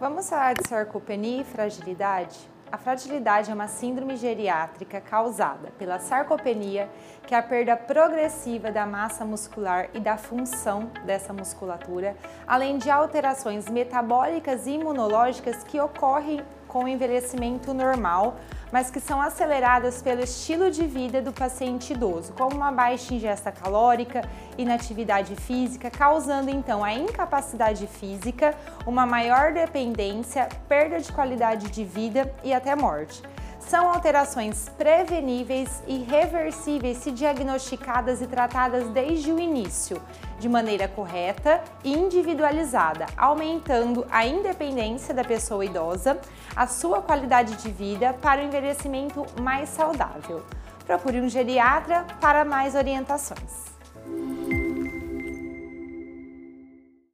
Vamos falar de sarcopenia e fragilidade? A fragilidade é uma síndrome geriátrica causada pela sarcopenia, que é a perda progressiva da massa muscular e da função dessa musculatura, além de alterações metabólicas e imunológicas que ocorrem com envelhecimento normal, mas que são aceleradas pelo estilo de vida do paciente idoso, como uma baixa ingesta calórica, inatividade física, causando então a incapacidade física, uma maior dependência, perda de qualidade de vida e até morte. São alterações preveníveis e reversíveis se diagnosticadas e tratadas desde o início, de maneira correta e individualizada, aumentando a independência da pessoa idosa, a sua qualidade de vida para o envelhecimento mais saudável. Procure um geriatra para mais orientações.